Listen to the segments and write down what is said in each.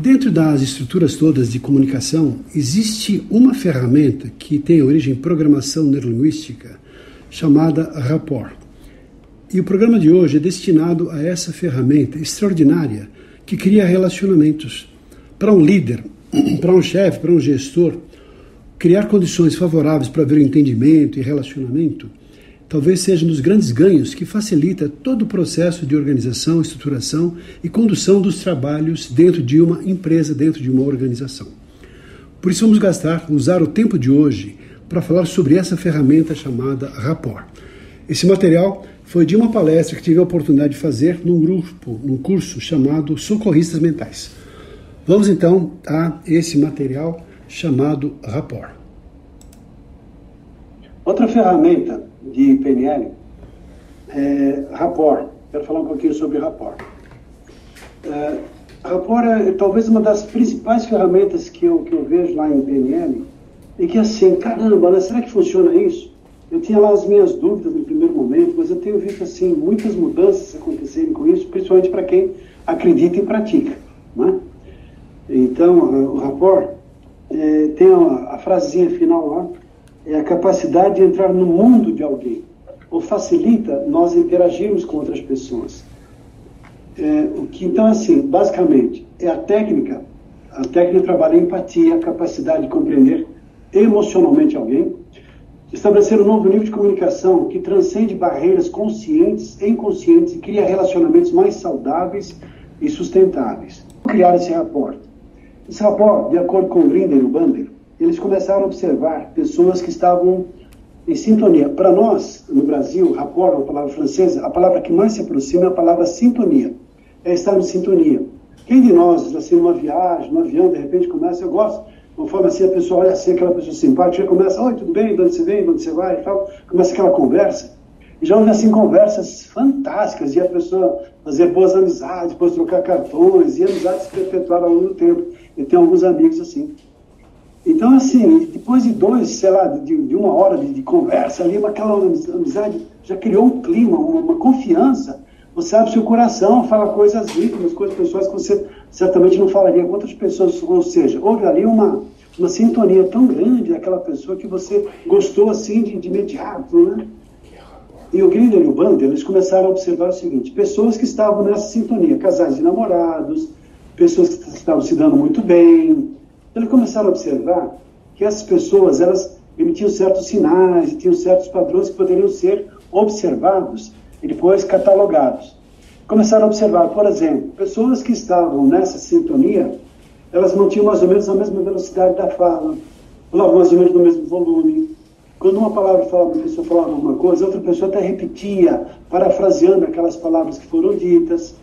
Dentro das estruturas todas de comunicação, existe uma ferramenta que tem origem em programação neurolinguística chamada Rapport. E o programa de hoje é destinado a essa ferramenta extraordinária que cria relacionamentos. Para um líder, para um chefe, para um gestor, criar condições favoráveis para ver o entendimento e relacionamento talvez seja um dos grandes ganhos que facilita todo o processo de organização, estruturação e condução dos trabalhos dentro de uma empresa, dentro de uma organização. Por isso vamos gastar, usar o tempo de hoje para falar sobre essa ferramenta chamada Rapport. Esse material foi de uma palestra que tive a oportunidade de fazer num grupo, num curso chamado Socorristas Mentais. Vamos então a esse material chamado Rapport. Outra ferramenta de PNL é Rapport. Quero falar um pouquinho sobre Rapport. É, rapport é talvez uma das principais ferramentas que eu, que eu vejo lá em PNL e que assim, caramba, né, será que funciona isso? Eu tinha lá as minhas dúvidas no primeiro momento, mas eu tenho visto assim muitas mudanças acontecerem com isso, principalmente para quem acredita e pratica. Né? Então, o rapport é, tem a, a frasezinha final lá, é a capacidade de entrar no mundo de alguém, ou facilita nós interagirmos com outras pessoas. É, o que então assim, basicamente, é a técnica, a técnica trabalha a empatia, a capacidade de compreender emocionalmente alguém, estabelecer um novo nível de comunicação que transcende barreiras conscientes e inconscientes e cria relacionamentos mais saudáveis e sustentáveis. Criar esse rapport. Esse rapport, de acordo com Grinder e o Bander, eles começaram a observar pessoas que estavam em sintonia. Para nós, no Brasil, rapport, uma palavra francesa, a palavra que mais se aproxima é a palavra sintonia. É estar em sintonia. Quem de nós, assim, numa viagem, num avião, de repente começa, eu gosto, conforme assim a pessoa olha assim, aquela pessoa simpática, começa, oi, tudo bem, de onde você vem, de onde você vai e tal, começa aquela conversa. E já houve, assim, conversas fantásticas, e a pessoa fazer boas amizades, depois trocar cartões, e amizades perpetuaram ao longo do tempo. Eu tenho alguns amigos assim. Então, assim, depois de dois, sei lá, de, de uma hora de, de, conversa ali, aquela amizade já criou um clima, uma, uma, confiança. Você abre seu coração, fala coisas íntimas, coisas pessoais que você certamente não falaria com outras pessoas. Ou seja, houve ali uma, uma sintonia tão grande daquela pessoa que você gostou assim de, de imediato, né? E o Grinder e o Bander, eles começaram a observar o seguinte: pessoas que estavam nessa sintonia, casais de namorados, pessoas que estavam se dando muito bem, eles começaram a observar que essas pessoas elas emitiam certos sinais, tinham certos padrões que poderiam ser observados e depois catalogados. Começaram a observar, por exemplo, pessoas que estavam nessa sintonia, elas mantinham mais ou menos a mesma velocidade da fala, falavam mais ou menos no mesmo volume. Quando uma palavra falava, uma pessoa falava alguma coisa, outra pessoa até repetia, parafraseando aquelas palavras que foram ditas.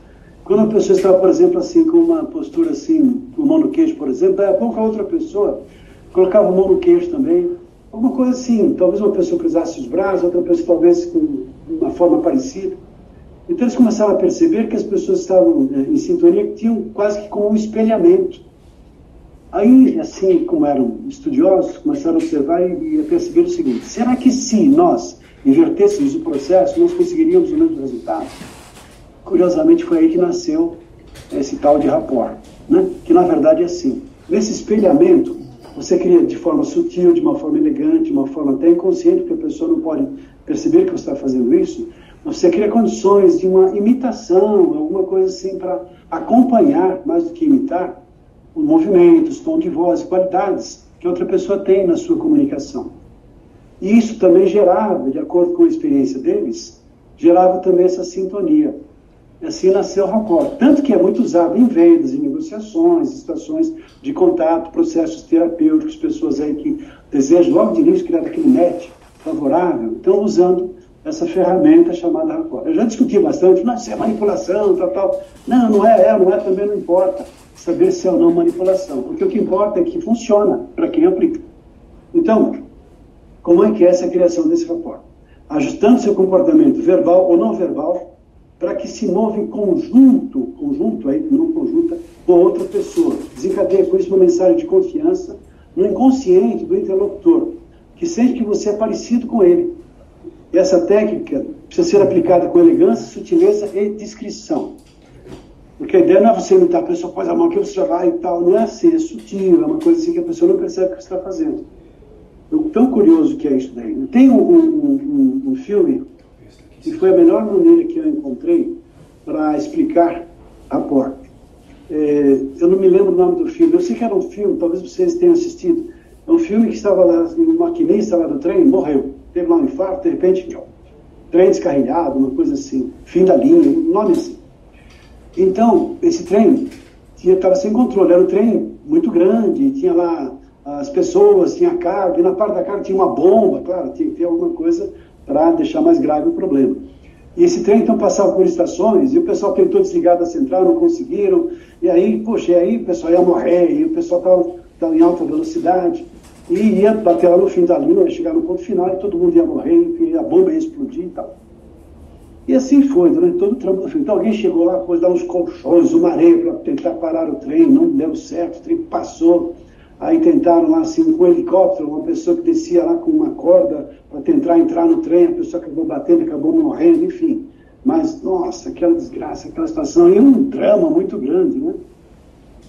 Quando a pessoa estava, por exemplo, assim, com uma postura assim, com mão no queixo, por exemplo, daí a pouco a outra pessoa colocava a mão no queixo também. Alguma coisa assim, talvez uma pessoa cruzasse os braços, outra pessoa talvez com uma forma parecida. Então eles começaram a perceber que as pessoas estavam eh, em sintonia, que tinham quase que como um espelhamento. Aí, assim como eram estudiosos, começaram a observar e, a perceber o seguinte: será que se nós invertêssemos o processo, nós conseguiríamos o mesmo resultado? Curiosamente, foi aí que nasceu esse tal de rapport, né? que na verdade é assim. Nesse espelhamento, você cria de forma sutil, de uma forma elegante, de uma forma até inconsciente, porque a pessoa não pode perceber que você está fazendo isso, você cria condições de uma imitação, alguma coisa assim para acompanhar, mais do que imitar, os movimentos, tom de voz, qualidades que outra pessoa tem na sua comunicação. E isso também gerava, de acordo com a experiência deles, gerava também essa sintonia. Assim nasceu o rapport. Tanto que é muito usado em vendas, em negociações, em situações de contato, processos terapêuticos, pessoas aí que desejam logo de início criar aquele net favorável, estão usando essa ferramenta chamada rapport. Eu já discuti bastante, não, isso é manipulação, tal, tal. Não, não é, é, não é, também não importa. saber se é ou não manipulação, porque o que importa é que funciona para quem aplica. Então, como é que é essa criação desse rapport? Ajustando seu comportamento verbal ou não verbal para que se mova em conjunto, conjunto aí, não conjunta, com outra pessoa. Desencadeia com isso uma mensagem de confiança no inconsciente do interlocutor, que sente que você é parecido com ele. Essa técnica precisa ser aplicada com elegância, sutileza e discrição. Porque a ideia não é você imitar a pessoa, pôs a mão aqui, você já vai e tal. Não é assim, é sutil, é uma coisa assim que a pessoa não percebe o que você está fazendo. Eu, tão curioso que é isso daí. Tem um, um, um, um filme que foi a melhor maneira que eu encontrei para explicar a porta. É, eu não me lembro o nome do filme. Eu sei que era um filme, talvez vocês tenham assistido. É um filme que estava lá, um maquinista lá do trem morreu. Teve lá um infarto, de repente, trem descarrilhado, uma coisa assim, fim da linha, um nome assim. Então, esse trem estava sem controle. Era um trem muito grande, tinha lá as pessoas, tinha carga, e na parte da carga tinha uma bomba, claro, tinha que ter alguma coisa para deixar mais grave o problema. E esse trem então passava por estações e o pessoal tentou desligar da central, não conseguiram. E aí, poxa, e aí o pessoal ia morrer, e o pessoal estava em alta velocidade. E ia bater lá no fim da linha, ia chegar no ponto final e todo mundo ia morrer, e a bomba ia explodir e tal. E assim foi, durante todo o trampo do filme. Então alguém chegou lá, pôs dar uns colchões, uma areia para tentar parar o trem, não deu certo, o trem passou. Aí tentaram lá assim com um helicóptero, uma pessoa que descia lá com uma corda para tentar entrar no trem, a pessoa acabou batendo, acabou morrendo, enfim. Mas, nossa, aquela desgraça, aquela situação, e um drama muito grande, né?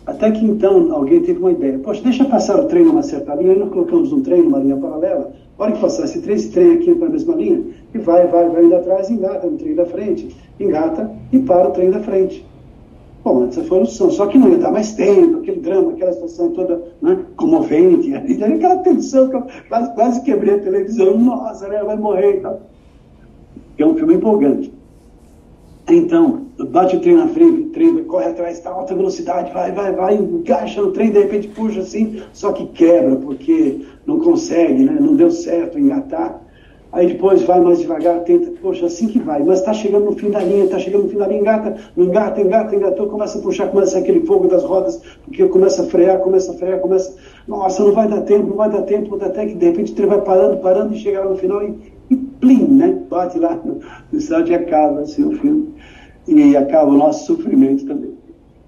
Até que então alguém teve uma ideia. Poxa, deixa passar o trem numa certa linha, aí nós colocamos um trem numa linha paralela, a hora que passar esse trem, esse trem aqui para a mesma linha, e vai, vai, vai indo atrás, engata no trem da frente, engata e para o trem da frente. Bom, essa foi a solução. Só que não ia dar mais tempo, aquele drama, aquela situação toda né, comovente, e daí aquela tensão que eu quase, quase quebrei a televisão. Nossa, né, vai morrer e tal. É um filme empolgante. Então, bate o trem na frente, o trem corre atrás, está alta velocidade, vai, vai, vai, encaixa no trem, de repente puxa assim, só que quebra, porque não consegue, né? não deu certo engatar. Aí depois vai mais devagar, tenta, poxa, assim que vai, mas está chegando no fim da linha, está chegando no fim da linha, engata, não engata, engata, engatou, começa a puxar, começa aquele fogo das rodas, porque começa a frear, começa a frear, começa, nossa, não vai dar tempo, não vai dar tempo, até que de repente o trem vai parando, parando e chega lá no final e, e plim, né, bate lá no, no estado e acaba assim o filme, e acaba o nosso sofrimento também.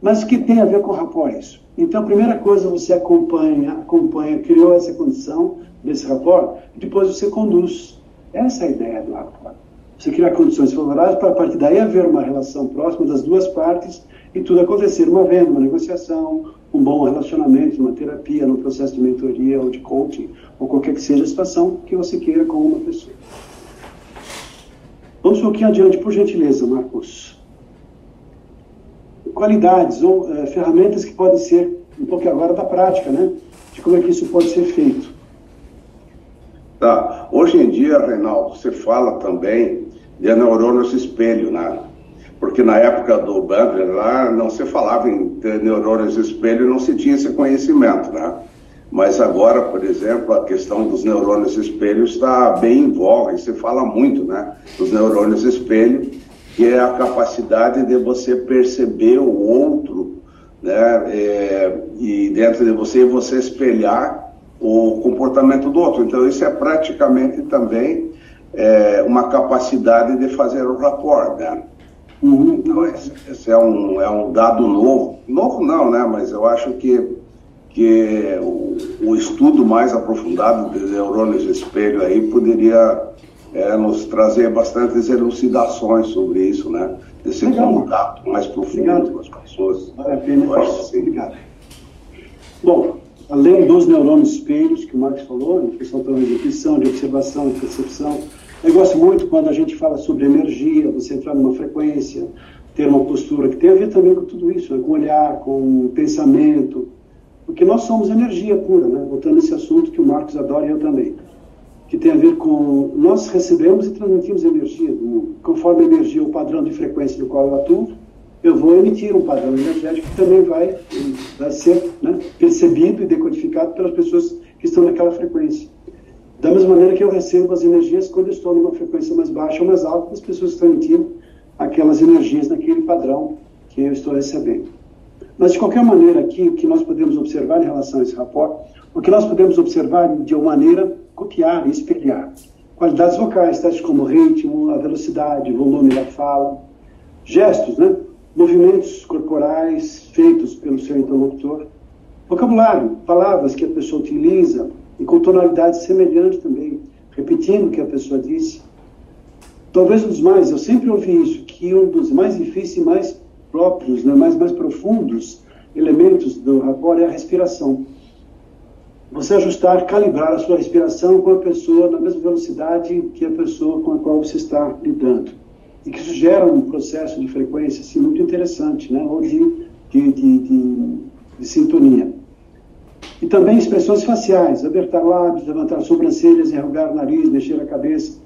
Mas o que tem a ver com rapport isso? Então, a primeira coisa, você acompanha, acompanha, criou essa condição desse rapport, depois você conduz essa é a ideia do acordo. Você criar condições favoráveis para a partir daí haver uma relação próxima das duas partes e tudo acontecer uma venda, uma negociação, um bom relacionamento, uma terapia, no processo de mentoria ou de coaching, ou qualquer que seja a situação que você queira com uma pessoa. Vamos um pouquinho adiante, por gentileza, Marcos. Qualidades ou é, ferramentas que podem ser, um pouco agora da prática, né? De como é que isso pode ser feito. Tá. Hoje em dia, Reinaldo, você fala também de neurônios espelho, né? Porque na época do Bandler lá não se falava em neurônios espelho, não se tinha esse conhecimento, né? Mas agora, por exemplo, a questão dos neurônios espelho está bem em voga e se fala muito, né? Dos neurônios espelho, que é a capacidade de você perceber o outro, né? É, e dentro de você, você espelhar o comportamento do outro. Então, isso é praticamente também é, uma capacidade de fazer o rapport, né? Uhum. Então, esse, esse, é, um, é um dado novo. Novo não, né? Mas eu acho que, que o, o estudo mais aprofundado de neurônios de espelho aí poderia é, nos trazer bastantes elucidações sobre isso, né? Desse Legal. contato mais profundo com as pessoas. Vale a pena. Assim. Obrigado. Bom, além dos neurônios espelhos, que o Marcos falou, que são também de intuição, de observação, de percepção. Eu gosto muito quando a gente fala sobre energia, você entrar numa frequência, ter uma postura que tem a ver também com tudo isso, né? com olhar, com pensamento, porque nós somos energia pura, né? voltando a esse assunto que o Marcos adora e eu também, que tem a ver com nós recebemos e transmitimos energia do mundo, conforme a energia, o padrão de frequência no qual eu atuo, eu vou emitir um padrão energético que também vai, vai ser né, percebido e decodificado pelas pessoas que estão naquela frequência. Da mesma maneira que eu recebo as energias quando eu estou numa frequência mais baixa ou mais alta, as pessoas estão emitindo aquelas energias naquele padrão que eu estou recebendo. Mas, de qualquer maneira, aqui, o que nós podemos observar em relação a esse rapport, o que nós podemos observar de uma maneira copiar e espelhar. Qualidades vocais, tais como ritmo, a velocidade, volume da fala, gestos, né? Movimentos corporais feitos pelo seu interlocutor, vocabulário, palavras que a pessoa utiliza e com tonalidade semelhante também, repetindo o que a pessoa disse. Talvez um dos mais, eu sempre ouvi isso, que um dos mais difíceis e mais próprios, né, mais, mais profundos elementos do rapport é a respiração. Você ajustar, calibrar a sua respiração com a pessoa na mesma velocidade que a pessoa com a qual você está lidando e que isso gera um processo de frequência assim, muito interessante, né? ou de, de, de, de, sintonia. E também expressões faciais, apertar lábios, levantar sobrancelhas, enrugar o nariz, mexer a cabeça.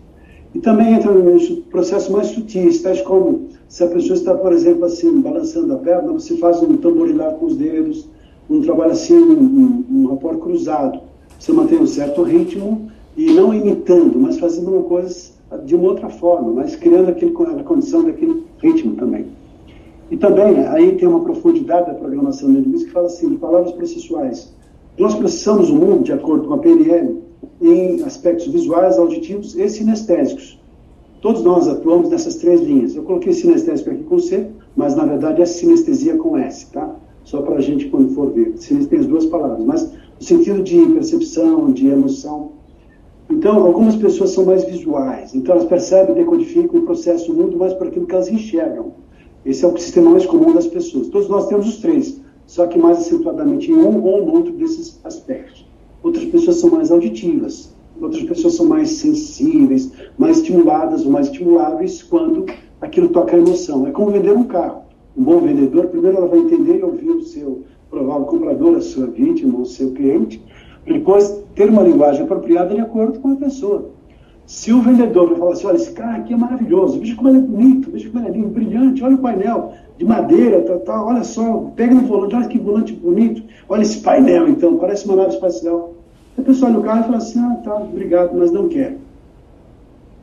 E também entra nos processos mais sutis, tais como se a pessoa está, por exemplo, assim, balançando a perna, você faz um tamborilar com os dedos, um trabalho assim, um, um, um rapport cruzado. Você mantém um certo ritmo e não imitando, mas fazendo uma coisa de uma outra forma, mas criando aquele, a condição daquele ritmo também. E também, aí tem uma profundidade da programação linguística que fala assim, de palavras processuais. Nós processamos o mundo, de acordo com a PNL, em aspectos visuais, auditivos e sinestésicos. Todos nós atuamos nessas três linhas. Eu coloquei sinestésico aqui com C, mas na verdade é sinestesia com S, tá? Só para a gente, quando for ver. Tem as duas palavras, mas no sentido de percepção, de emoção, então, algumas pessoas são mais visuais, então elas percebem, decodificam o processo do mundo mais por aquilo que elas enxergam. Esse é o sistema mais comum das pessoas. Todos nós temos os três, só que mais acentuadamente em um ou outro desses aspectos. Outras pessoas são mais auditivas, outras pessoas são mais sensíveis, mais estimuladas ou mais estimuláveis quando aquilo toca a emoção. É como vender um carro. Um bom vendedor, primeiro ela vai entender e ouvir o seu provável comprador, a sua vítima, o seu cliente, depois, ter uma linguagem apropriada de acordo com a pessoa. Se o vendedor falar assim, olha, esse carro aqui é maravilhoso, veja como ele é bonito, veja como ele é lindo, brilhante, olha o painel de madeira, tal, tal, olha só, pega no volante, olha que volante bonito, olha esse painel então, parece uma nave espacial. A pessoa olha o carro e fala assim, ah, tá, obrigado, mas não quero.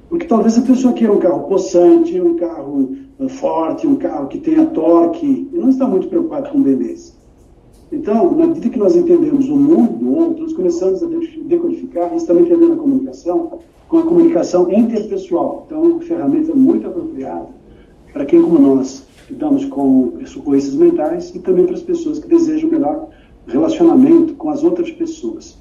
Porque talvez a pessoa queira um carro possante, um carro uh, forte, um carro que tenha torque, e não está muito preocupado com beleza. Então, na medida que nós entendemos o mundo do outro, nós começamos a decodificar, isso também tem a ver na comunicação, com a comunicação interpessoal. Então, é uma ferramenta muito apropriada para quem, como nós, lidamos com doenças mentais e também para as pessoas que desejam melhor relacionamento com as outras pessoas.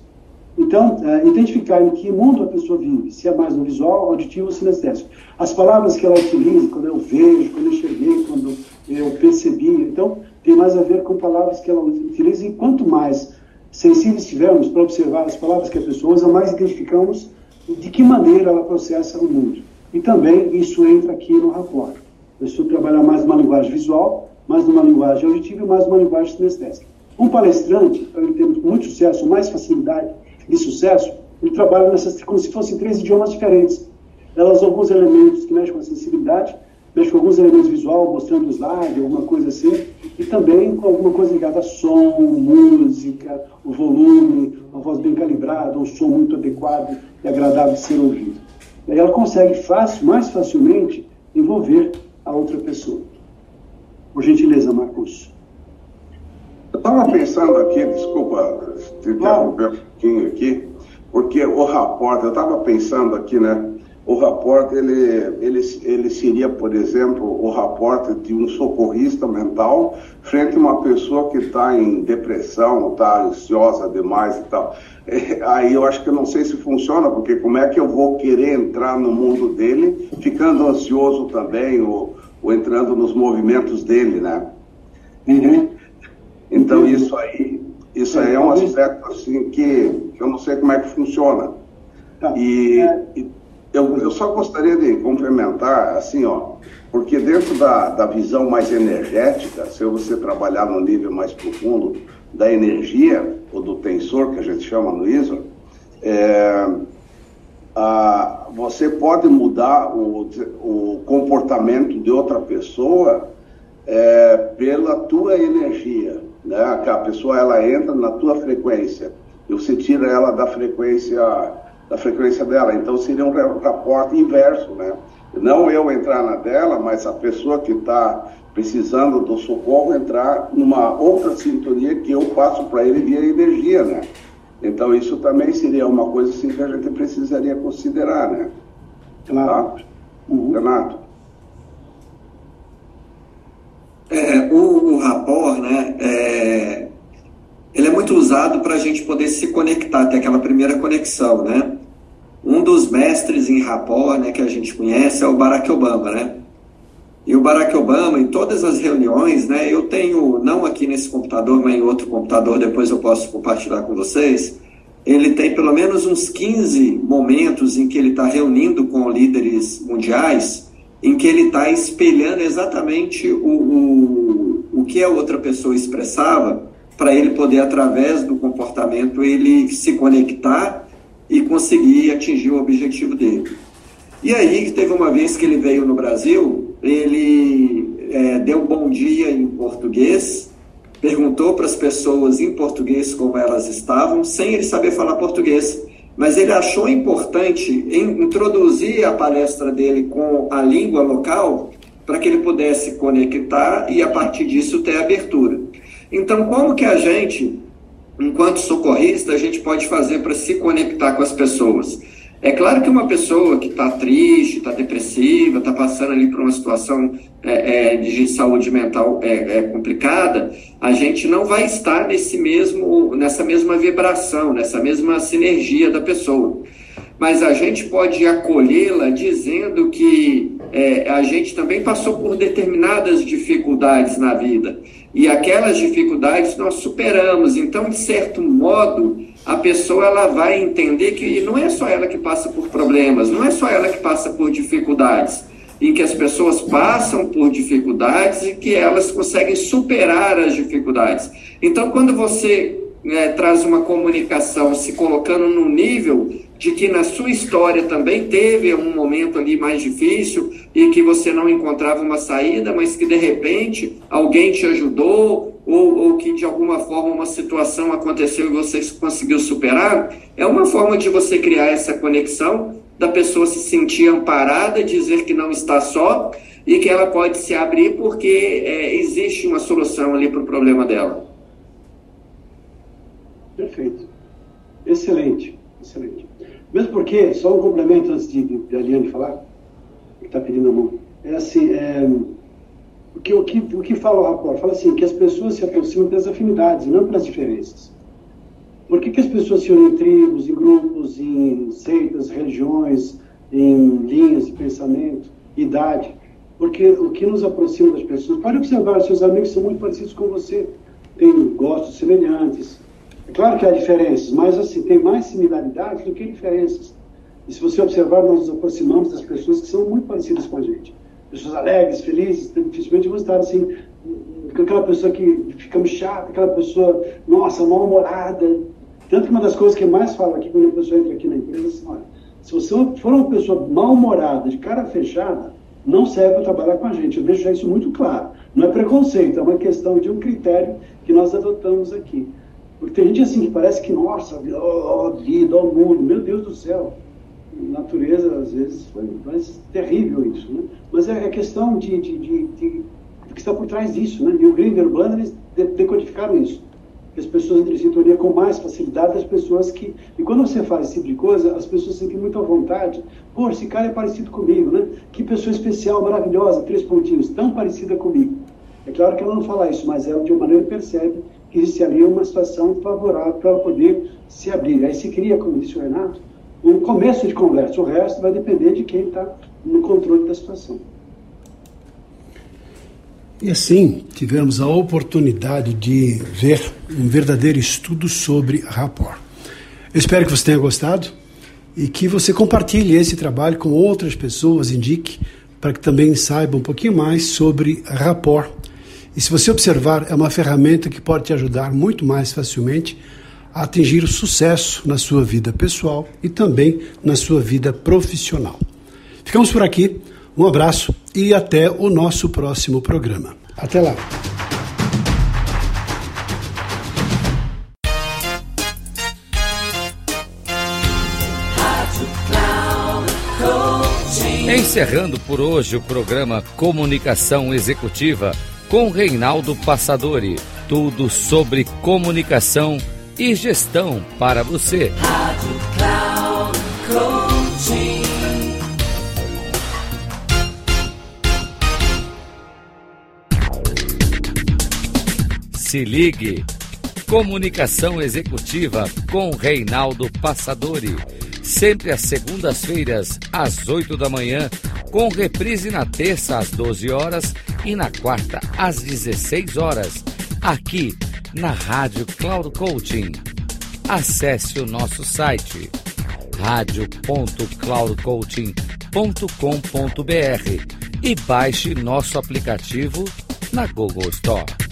Então, é, identificar em que mundo a pessoa vive, se é mais no visual, auditivo ou sinestésico. As palavras que ela utiliza, quando eu vejo, quando eu cheguei, quando eu percebi. Então, tem mais a ver com palavras que ela utiliza, e quanto mais sensíveis estivermos para observar as palavras que a pessoa usa, mais identificamos de que maneira ela processa o mundo. E também isso entra aqui no rapport. A pessoa trabalhar mais numa linguagem visual, mais numa linguagem auditiva e mais numa linguagem sinestésica. Um palestrante, para ele ter muito sucesso, mais facilidade de sucesso, ele trabalha nessas, como se fossem três idiomas diferentes. Elas alguns elementos que mexem com a sensibilidade, com alguns elementos visual, mostrando o slide, alguma coisa assim, e também com alguma coisa ligada a som, música, o volume, uma voz bem calibrada, um som muito adequado e agradável de ser ouvido. E aí ela consegue fácil, mais facilmente envolver a outra pessoa. Por gentileza, Marcos. Eu estava pensando aqui, desculpa te interromper um pouquinho aqui, porque o rapport, eu estava pensando aqui, né? O rapport ele, ele, ele seria, por exemplo, o rapport de um socorrista mental frente a uma pessoa que está em depressão, está ansiosa demais e tal. É, aí eu acho que eu não sei se funciona, porque como é que eu vou querer entrar no mundo dele ficando ansioso também, ou, ou entrando nos movimentos dele, né? Uhum. Então isso aí, isso aí é um aspecto assim que, que eu não sei como é que funciona. Tá. E, é. e eu, eu só gostaria de complementar, assim, ó, porque dentro da, da visão mais energética, se você trabalhar no nível mais profundo da energia, ou do tensor, que a gente chama no ISO, é, a, você pode mudar o, o comportamento de outra pessoa é, pela tua energia, né? A pessoa ela entra na tua frequência e você tira ela da frequência da frequência dela. Então seria um raporte inverso, né? Não eu entrar na dela, mas a pessoa que está precisando do socorro, entrar numa outra sintonia que eu passo para ele via energia, né? Então isso também seria uma coisa assim que a gente precisaria considerar, né? Claro. Tá? Uhum. Renato. É, o, o rapor, né, é, ele é muito usado para a gente poder se conectar, ter aquela primeira conexão, né? Um dos mestres em rapor, né, que a gente conhece é o Barack Obama, né? E o Barack Obama, em todas as reuniões, né, eu tenho, não aqui nesse computador, mas em outro computador, depois eu posso compartilhar com vocês, ele tem pelo menos uns 15 momentos em que ele está reunindo com líderes mundiais, em que ele está espelhando exatamente o, o, o que a outra pessoa expressava, para ele poder, através do comportamento, ele se conectar e conseguir atingir o objetivo dele. E aí, teve uma vez que ele veio no Brasil, ele é, deu bom dia em português, perguntou para as pessoas em português como elas estavam, sem ele saber falar português. Mas ele achou importante introduzir a palestra dele com a língua local para que ele pudesse conectar e, a partir disso, ter abertura. Então, como que a gente, enquanto socorrista, a gente pode fazer para se conectar com as pessoas? É claro que uma pessoa que está triste, está depressiva, está passando ali por uma situação é, é, de saúde mental é, é, complicada, a gente não vai estar nesse mesmo, nessa mesma vibração, nessa mesma sinergia da pessoa. Mas a gente pode acolhê-la dizendo que é, a gente também passou por determinadas dificuldades na vida e aquelas dificuldades nós superamos. Então, de certo modo, a pessoa ela vai entender que não é só ela que passa por problemas, não é só ela que passa por dificuldades, em que as pessoas passam por dificuldades e que elas conseguem superar as dificuldades. Então, quando você é, traz uma comunicação se colocando no nível de que na sua história também teve um momento ali mais difícil e que você não encontrava uma saída, mas que de repente alguém te ajudou ou, ou que de alguma forma uma situação aconteceu e você conseguiu superar, é uma forma de você criar essa conexão da pessoa se sentir amparada, dizer que não está só e que ela pode se abrir porque é, existe uma solução ali para o problema dela. Perfeito. Excelente, excelente. Mesmo porque, só um complemento antes de, de, Aliane falar, que está pedindo a mão. É assim, é, o, que, o, que, o que fala o rapport? Fala assim, que as pessoas se aproximam pelas afinidades, não pelas diferenças. Por que, que as pessoas se unem em tribos, em grupos, em seitas, religiões, em linhas de pensamento, idade? Porque o que nos aproxima das pessoas, pode observar, seus amigos são muito parecidos com você, têm gostos semelhantes, é claro que há diferenças, mas assim, tem mais similaridades do que diferenças. E se você observar, nós nos aproximamos das pessoas que são muito parecidas com a gente. Pessoas alegres, felizes, dificilmente vão estar assim, com aquela pessoa que fica chata, aquela pessoa, nossa, mal-humorada. Tanto que uma das coisas que mais falo aqui quando a pessoa entra aqui na empresa é assim, olha, se você for uma pessoa mal-humorada, de cara fechada, não serve para trabalhar com a gente. Eu deixo isso muito claro. Não é preconceito, é uma questão de um critério que nós adotamos aqui. Porque tem gente assim que parece que, nossa, ó, vida, ó mundo, meu Deus do céu. Natureza, às vezes, foi mais terrível isso, né? Mas é, é questão de, de, de, de, que está por trás disso, né? E o Grinder Blander, eles decodificaram isso. As pessoas entram em sintonia com mais facilidade das pessoas que... E quando você faz esse tipo de coisa, as pessoas sentem muito à vontade. Pô, esse cara é parecido comigo, né? Que pessoa especial, maravilhosa, três pontinhos, tão parecida comigo. É claro que ela não fala isso, mas ela de uma maneira percebe que existe ali uma situação favorável para poder se abrir. Aí se cria, como disse o Renato, um começo de conversa. O resto vai depender de quem está no controle da situação. E assim tivemos a oportunidade de ver um verdadeiro estudo sobre rapport. Eu espero que você tenha gostado e que você compartilhe esse trabalho com outras pessoas, indique para que também saibam um pouquinho mais sobre rapport e se você observar, é uma ferramenta que pode te ajudar muito mais facilmente a atingir o sucesso na sua vida pessoal e também na sua vida profissional. Ficamos por aqui, um abraço e até o nosso próximo programa. Até lá! Encerrando por hoje o programa Comunicação Executiva com Reinaldo Passadori. Tudo sobre comunicação e gestão para você. Rádio Cloud Coaching. Se ligue. Comunicação Executiva com Reinaldo Passadori. Sempre às segundas-feiras, às 8 da manhã, com reprise na terça às 12 horas e na quarta às 16 horas, aqui na Rádio Cloud Coaching. Acesse o nosso site radio.cloudcoaching.com.br e baixe nosso aplicativo na Google Store.